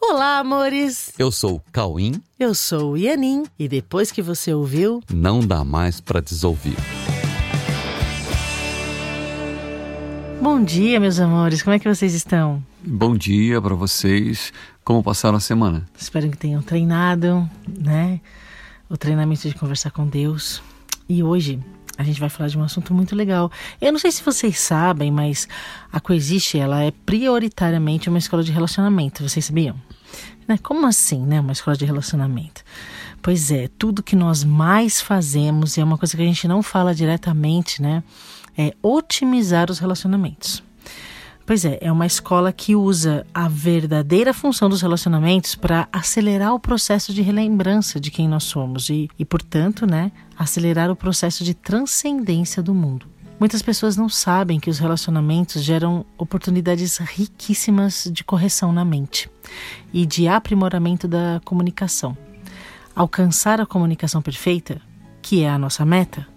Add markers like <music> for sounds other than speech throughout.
Olá, amores! Eu sou o Cauim. Eu sou o Ianin. E depois que você ouviu, Não dá mais pra desouvir. bom dia, meus amores. Como é que vocês estão? Bom dia pra vocês. Como passaram a semana? Espero que tenham treinado, né? O treinamento de conversar com Deus. E hoje a gente vai falar de um assunto muito legal. Eu não sei se vocês sabem, mas a Coexiste ela é prioritariamente uma escola de relacionamento. Vocês sabiam? Né? Como assim, né? Uma escola de relacionamento? Pois é, tudo que nós mais fazemos e é uma coisa que a gente não fala diretamente, né? É otimizar os relacionamentos. Pois é, é uma escola que usa a verdadeira função dos relacionamentos para acelerar o processo de relembrança de quem nós somos e, e, portanto, né, acelerar o processo de transcendência do mundo. Muitas pessoas não sabem que os relacionamentos geram oportunidades riquíssimas de correção na mente e de aprimoramento da comunicação. Alcançar a comunicação perfeita, que é a nossa meta,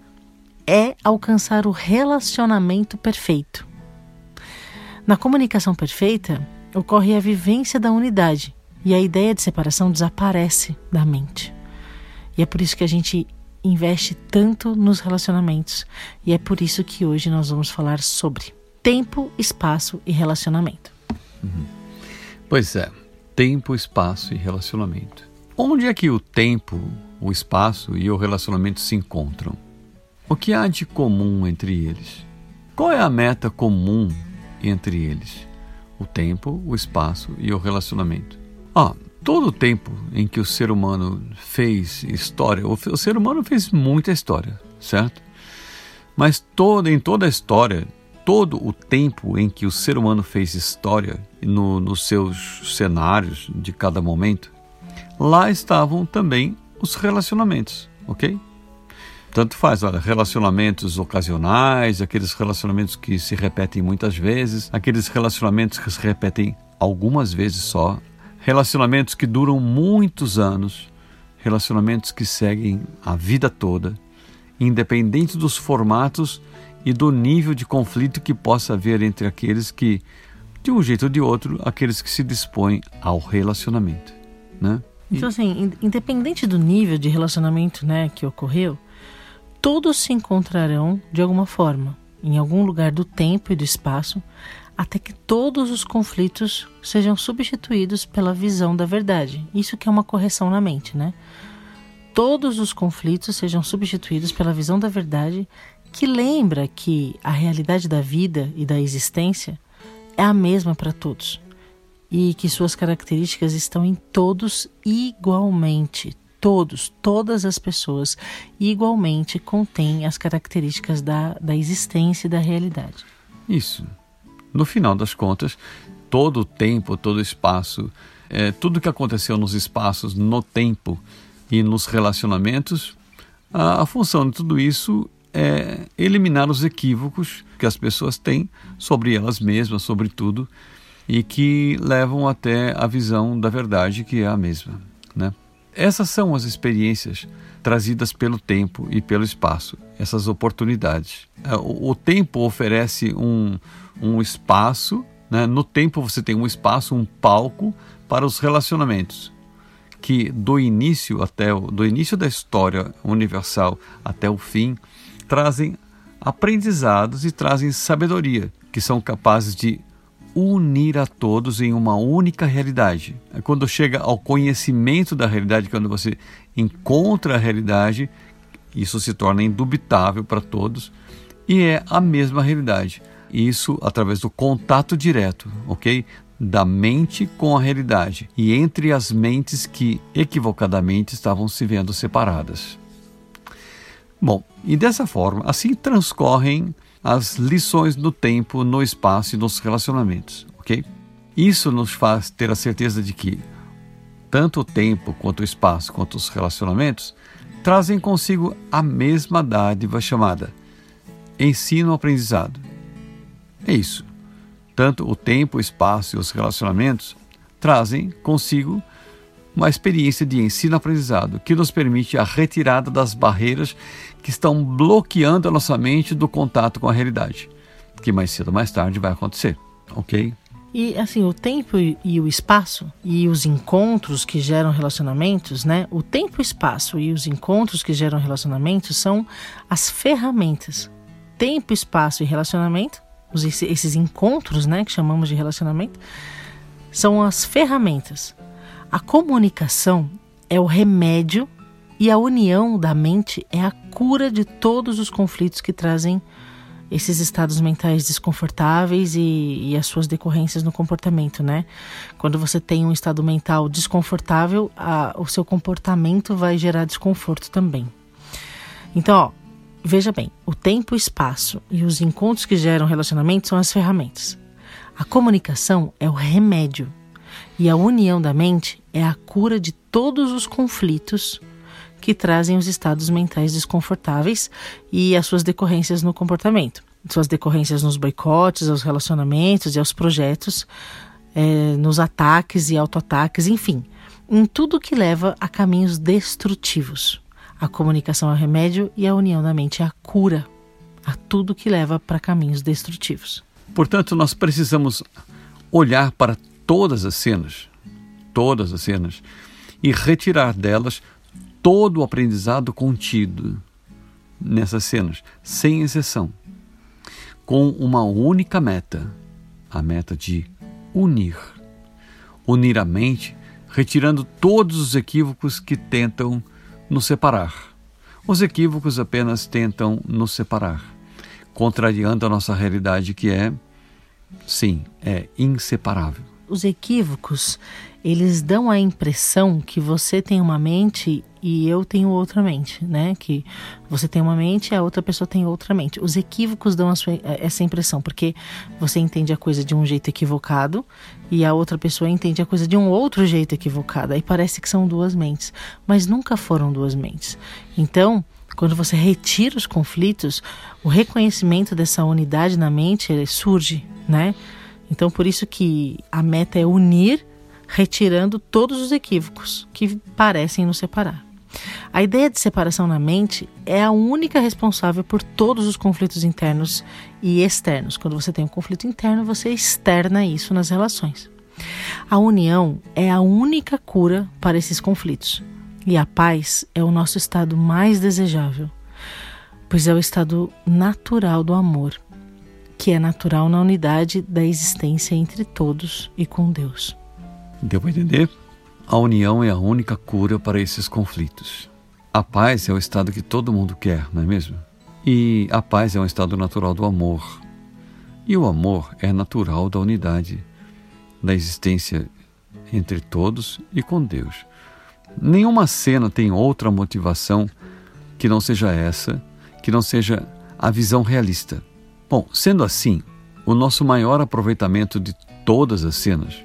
é alcançar o relacionamento perfeito. Na comunicação perfeita, ocorre a vivência da unidade e a ideia de separação desaparece da mente. E é por isso que a gente investe tanto nos relacionamentos. E é por isso que hoje nós vamos falar sobre tempo, espaço e relacionamento. Pois é, tempo, espaço e relacionamento. Onde é que o tempo, o espaço e o relacionamento se encontram? O que há de comum entre eles? Qual é a meta comum entre eles? O tempo, o espaço e o relacionamento. Ah, todo o tempo em que o ser humano fez história, o, ser humano fez muita história, certo? Mas em toda a história, todo o tempo em que o ser humano fez história no, nos seus cenários de cada momento, lá estavam também os relacionamentos, ok? Tanto faz, olha, relacionamentos ocasionais, aqueles relacionamentos que se repetem muitas vezes, aqueles relacionamentos que se repetem algumas vezes só, relacionamentos que duram muitos anos, relacionamentos que seguem a vida toda, independente dos formatos e do nível de conflito que possa haver entre aqueles que, de um jeito ou de outro, aqueles que se dispõem ao relacionamento, né? Então, assim, independente do nível de relacionamento né, que ocorreu, todos se encontrarão de alguma forma, em algum lugar do tempo e do espaço, até que todos os conflitos sejam substituídos pela visão da verdade. Isso que é uma correção na mente, né? Todos os conflitos sejam substituídos pela visão da verdade, que lembra que a realidade da vida e da existência é a mesma para todos e que suas características estão em todos igualmente. Todos, todas as pessoas igualmente contêm as características da, da existência e da realidade. Isso. No final das contas, todo o tempo, todo o espaço, é, tudo que aconteceu nos espaços, no tempo e nos relacionamentos, a, a função de tudo isso é eliminar os equívocos que as pessoas têm sobre elas mesmas, sobre tudo, e que levam até a visão da verdade que é a mesma, né? Essas são as experiências trazidas pelo tempo e pelo espaço, essas oportunidades. O, tempo oferece um, um espaço, né? no tempo você tem um espaço, um palco para os relacionamentos, que do início até o, do início da história universal até o fim trazem aprendizados e trazem sabedoria, que são capazes de unir a todos em uma única realidade. É quando chega ao conhecimento da realidade, quando você encontra a realidade, isso se torna indubitável para todos e é a mesma realidade. Isso através do contato direto, ok? Da mente com a realidade e entre as mentes que equivocadamente estavam se vendo separadas. Bom, e dessa forma, assim transcorrem as lições do tempo, no espaço e nos relacionamentos, ok? Isso nos faz ter a certeza de que tanto o tempo quanto o espaço quanto os relacionamentos trazem consigo a mesma dádiva chamada ensino-aprendizado. É isso. Tanto o tempo, o espaço e os relacionamentos trazem consigo uma experiência de ensino-aprendizado que nos permite a retirada das barreiras que estão bloqueando a nossa mente do contato com a realidade, que mais cedo ou mais tarde vai acontecer, ok? E assim, o tempo e o espaço e os encontros que geram relacionamentos, né? O tempo, o espaço e os encontros que geram relacionamentos são as ferramentas. Tempo, espaço e relacionamento, esses encontros, né, que chamamos de relacionamento, são as ferramentas. A comunicação é o remédio e a união da mente é a cura de todos os conflitos que trazem esses estados mentais desconfortáveis e, e, as suas decorrências no comportamento, né? Quando você tem um estado mental desconfortável, a, o seu comportamento vai gerar desconforto também. Então, ó, veja bem, o tempo, o espaço e os encontros que geram relacionamento são as ferramentas. A comunicação é o remédio e a união da mente é a cura de todos os conflitos que trazem os estados mentais desconfortáveis e as suas decorrências no comportamento. Suas decorrências nos boicotes, aos relacionamentos e aos projetos, é, nos ataques e autoataques, enfim, em tudo que leva a caminhos destrutivos. A comunicação é o remédio e a união da mente é a cura a tudo que leva para caminhos destrutivos. Portanto, nós precisamos olhar para todas as cenas, todas as cenas, e retirar delas todo o aprendizado contido nessas cenas, sem exceção, com uma única meta, a meta de unir. Unir a mente, retirando todos os equívocos que tentam nos separar. Os equívocos apenas tentam nos separar, contrariando a nossa realidade que é, sim, é inseparável. Os equívocos, eles dão a impressão que você tem uma mente e eu tenho outra mente, né? Que você tem uma mente e a outra pessoa tem outra mente. Os equívocos dão sua, essa impressão, porque você entende a coisa de um jeito equivocado e a outra pessoa entende a coisa de um outro jeito equivocado. Aí parece que são duas mentes, mas nunca foram duas mentes. Então, quando você retira os conflitos, o reconhecimento dessa unidade na mente surge, né? Então, por isso que a meta é unir, retirando todos os equívocos que parecem nos separar. A ideia de separação na mente é a única responsável por todos os conflitos internos e externos. Quando você tem um conflito interno, você externa isso nas relações. A união é a única cura para esses conflitos. E a paz é o nosso estado mais desejável, pois é o estado natural do amor, que é natural na unidade da existência entre todos e com Deus. Deu para entender? A união é a única cura para esses conflitos. A paz é o estado que todo mundo quer, não é mesmo? E a paz é um estado natural do amor. E o amor é natural da unidade, da existência entre todos e com Deus. Nenhuma cena tem outra motivação que não seja essa, que não seja a visão realista. Bom, sendo assim, o nosso maior aproveitamento de todas as cenas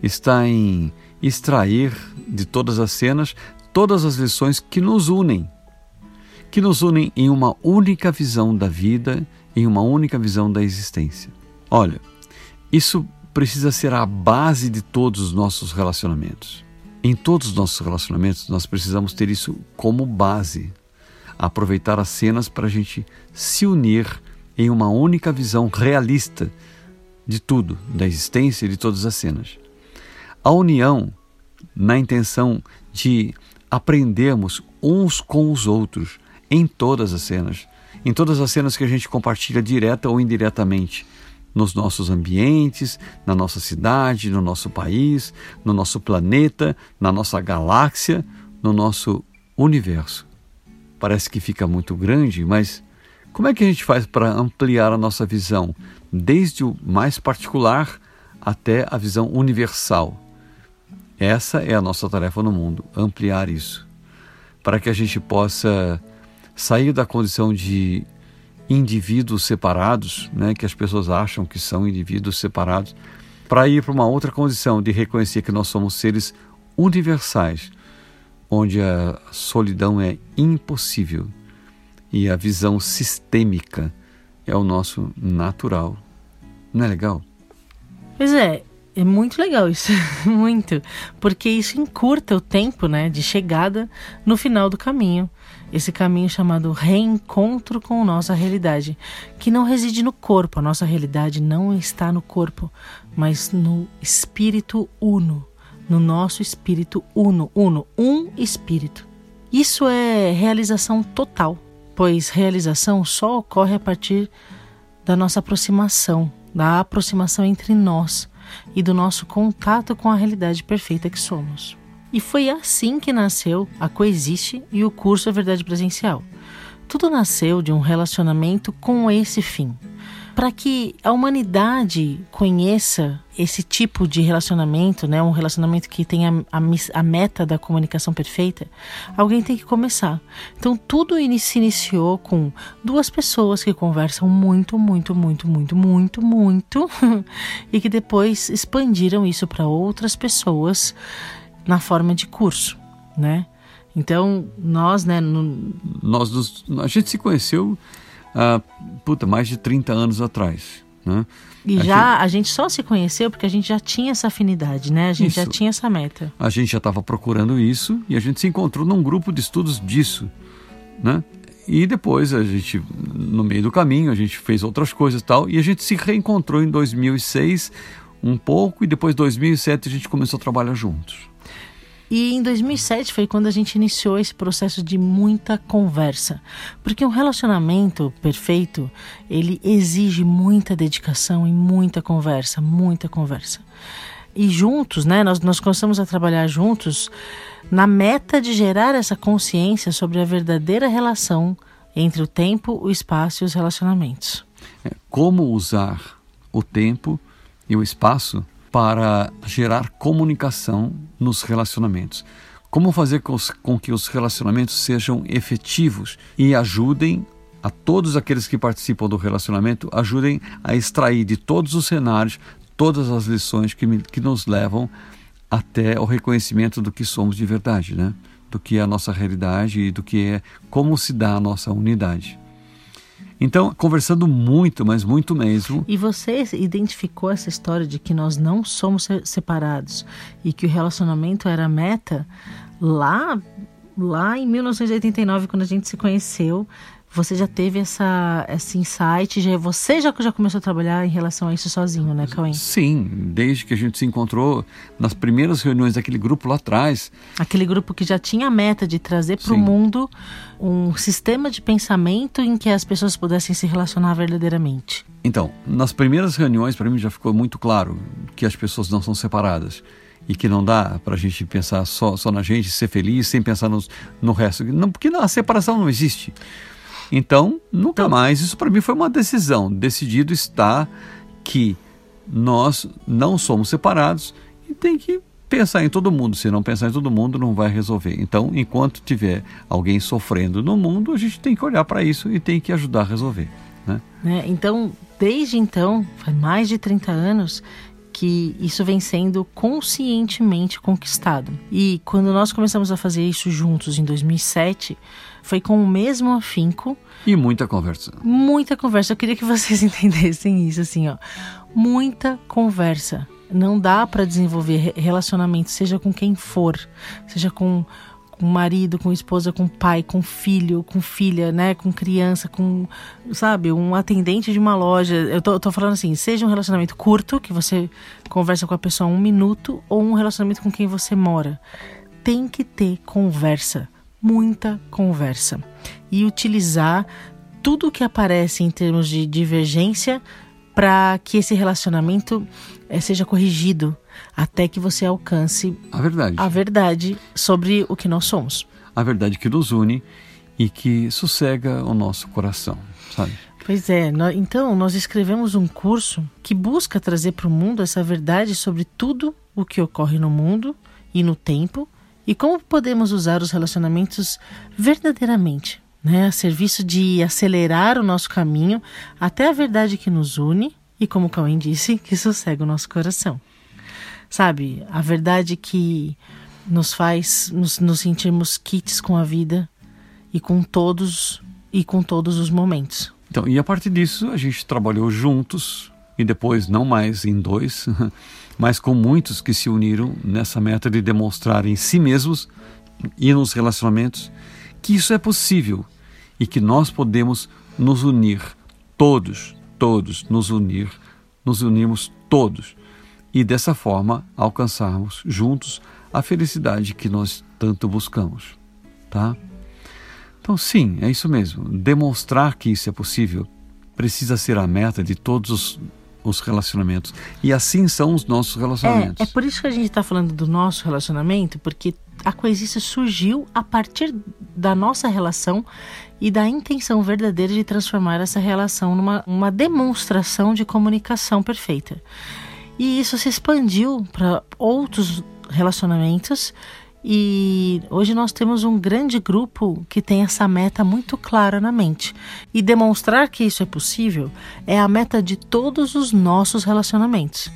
está em extrair de todas as cenas todas as lições que nos unem, que nos unem em uma única visão da vida, em uma única visão da existência. Olha, isso precisa ser a base de todos os nossos relacionamentos. Em todos os nossos relacionamentos, nós precisamos ter isso como base. Aproveitar as cenas para a gente se unir em uma única visão realista de tudo, da existência e de todas as cenas. A união, na intenção de aprendermos uns com os outros em todas as cenas, em todas as cenas que a gente compartilha direta ou indiretamente, nos nossos ambientes, na nossa cidade, no nosso país, no nosso planeta, na nossa galáxia, no nosso universo. Parece que fica muito grande, mas como é que a gente faz para ampliar a nossa visão, desde o mais particular até a visão universal? Essa é a nossa tarefa no mundo, ampliar isso, para que a gente possa sair da condição de indivíduos separados, né, que as pessoas acham que são indivíduos separados, para ir para uma outra condição de reconhecer que nós somos seres universais, onde a solidão é impossível e a visão sistêmica é o nosso natural. Não é legal? Pois é, é muito legal isso, <laughs> muito, porque isso encurta o tempo, né, de chegada no final do caminho. Esse caminho chamado reencontro com nossa realidade, que não reside no corpo. A nossa realidade não está no corpo, mas no espírito uno, no nosso espírito uno, uno, um espírito. Isso é realização total, pois realização só ocorre a partir da nossa aproximação, da aproximação entre nós e do nosso contato com a realidade perfeita que somos. E foi assim que nasceu a Coexiste e o curso A Verdade Presencial. Tudo nasceu de um relacionamento com esse fim. Para que a humanidade conheça esse tipo de relacionamento, né, um relacionamento que tem a, a, a meta da comunicação perfeita, alguém tem que começar. Então tudo se iniciou com duas pessoas que conversam muito, muito, muito, muito, muito, muito, <laughs> e que depois expandiram isso para outras pessoas na forma de curso, né? Então, nós, né, no... nós nos, a gente se conheceu há puta, mais de 30 anos atrás, né? E a já a gente só se conheceu porque a gente já tinha essa afinidade, né? A gente isso. já tinha essa meta. A gente já estava procurando isso e a gente se encontrou num grupo de estudos disso, né? E depois a gente, no meio do caminho, a gente fez outras coisas e tal, e a gente se reencontrou em 2006 um pouco e depois 2007 a gente começou a trabalhar juntos. E em 2007 foi quando a gente iniciou esse processo de muita conversa, porque um relacionamento perfeito ele exige muita dedicação e muita conversa, muita conversa. E juntos, né, nós, nós começamos a trabalhar juntos na meta de gerar essa consciência sobre a verdadeira relação entre o tempo, o espaço e os relacionamentos. É, como usar o tempo e o espaço para gerar comunicação nos relacionamentos. Como fazer com que os relacionamentos sejam efetivos e ajudem a todos aqueles que participam do relacionamento, ajudem a extrair de todos os cenários todas as lições que, me, que nos levam até o reconhecimento do que somos de verdade, né? do que é a nossa realidade e do que é como se dá a nossa unidade. Então, conversando muito, mas muito mesmo. E você identificou essa história de que nós não somos separados e que o relacionamento era meta lá, lá em 1989, quando a gente se conheceu. Você já teve essa, esse insight, já, você já, já começou a trabalhar em relação a isso sozinho, né, Cauê? Sim, desde que a gente se encontrou nas primeiras reuniões daquele grupo lá atrás. Aquele grupo que já tinha a meta de trazer para o mundo um sistema de pensamento em que as pessoas pudessem se relacionar verdadeiramente. Então, nas primeiras reuniões, para mim já ficou muito claro que as pessoas não são separadas e que não dá para a gente pensar só, só na gente, ser feliz, sem pensar no, no resto. Não, porque a separação não existe. Então, nunca então, mais. Isso para mim foi uma decisão. Decidido está que nós não somos separados e tem que pensar em todo mundo. Se não pensar em todo mundo, não vai resolver. Então, enquanto tiver alguém sofrendo no mundo, a gente tem que olhar para isso e tem que ajudar a resolver. Né? É, então, desde então, faz mais de 30 anos que isso vem sendo conscientemente conquistado. E quando nós começamos a fazer isso juntos em 2007, foi com o mesmo afinco. E muita conversa. Muita conversa. Eu queria que vocês <laughs> entendessem isso, assim, ó. Muita conversa. Não dá para desenvolver relacionamento, seja com quem for, seja com com marido, com esposa, com pai, com filho, com filha, né, com criança, com, sabe, um atendente de uma loja. Eu tô, tô falando assim, seja um relacionamento curto, que você conversa com a pessoa um minuto, ou um relacionamento com quem você mora. Tem que ter conversa, muita conversa. E utilizar tudo que aparece em termos de divergência para que esse relacionamento seja corrigido até que você alcance a verdade. a verdade sobre o que nós somos. A verdade que nos une e que sossega o nosso coração, sabe? Pois é, então nós escrevemos um curso que busca trazer para o mundo essa verdade sobre tudo o que ocorre no mundo e no tempo e como podemos usar os relacionamentos verdadeiramente, né, a serviço de acelerar o nosso caminho até a verdade que nos une e, como Cauê disse, que sossega o nosso coração sabe? A verdade que nos faz nos, nos sentirmos kits com a vida e com todos e com todos os momentos. Então, e a partir disso a gente trabalhou juntos e depois não mais em dois, <laughs> mas com muitos que se uniram nessa meta de demonstrar em si mesmos e nos relacionamentos que isso é possível e que nós podemos nos unir todos, todos nos unir, nos unirmos todos e dessa forma alcançarmos juntos a felicidade que nós tanto buscamos, tá? Então, sim, é isso mesmo. Demonstrar que isso é possível precisa ser a meta de todos os, os relacionamentos. E assim são os nossos relacionamentos. É, é por isso que a gente está falando do nosso relacionamento, porque a coexistência surgiu a partir da nossa relação e da intenção verdadeira de transformar essa relação numa uma demonstração de comunicação perfeita. E isso se expandiu para outros relacionamentos e hoje nós temos um grande grupo que tem essa meta muito clara na mente. E demonstrar que isso é possível é a meta de todos os nossos relacionamentos.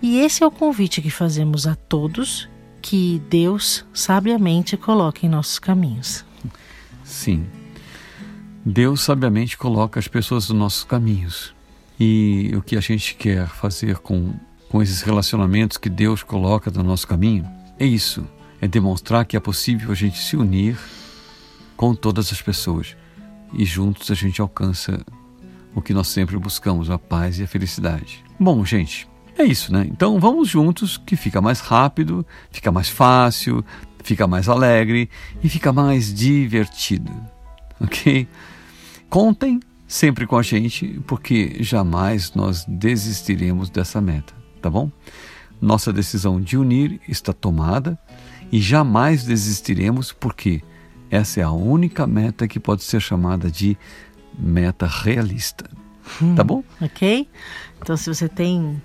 E esse é o convite que fazemos a todos que Deus sabiamente coloca em nossos caminhos. Sim. Deus sabiamente coloca as pessoas nos nossos caminhos. E o que a gente quer fazer com com esses relacionamentos que Deus coloca no nosso caminho, é isso, é demonstrar que é possível a gente se unir com todas as pessoas e juntos a gente alcança o que nós sempre buscamos, a paz e a felicidade. Bom, gente, é isso, né? Então vamos juntos que fica mais rápido, fica mais fácil, fica mais alegre e fica mais divertido, <laughs> ok? Contem sempre com a gente, porque jamais nós desistiremos dessa meta tá bom? Nossa decisão de unir está tomada e jamais desistiremos porque essa é a única meta que pode ser chamada de meta realista. Hum, tá bom? Ok. Então, se você tem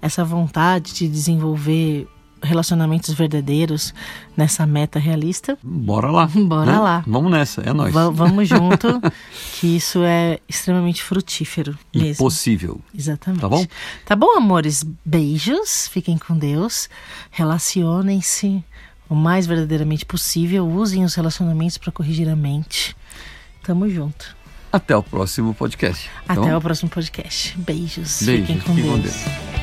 essa vontade de desenvolver relacionamentos verdadeiros nessa meta realista. Bora lá. <laughs> Bora né? lá. Vamos nessa, é nós. Vamos junto, <laughs> que isso é extremamente frutífero e mesmo. possível. Exatamente. Tá bom? Tá bom, amores? Beijos, fiquem com Deus, relacionem-se o mais verdadeiramente possível, usem os relacionamentos para corrigir a mente. Tamo junto. Até o próximo podcast. Até então, o próximo podcast. Beijos. Beijos. Fiquem com Fiquem Deus. Com Deus.